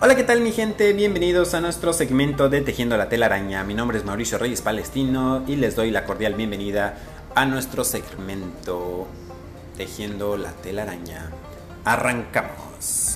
Hola, ¿qué tal mi gente? Bienvenidos a nuestro segmento de Tejiendo la telaraña. Mi nombre es Mauricio Reyes Palestino y les doy la cordial bienvenida a nuestro segmento Tejiendo la telaraña. Arrancamos.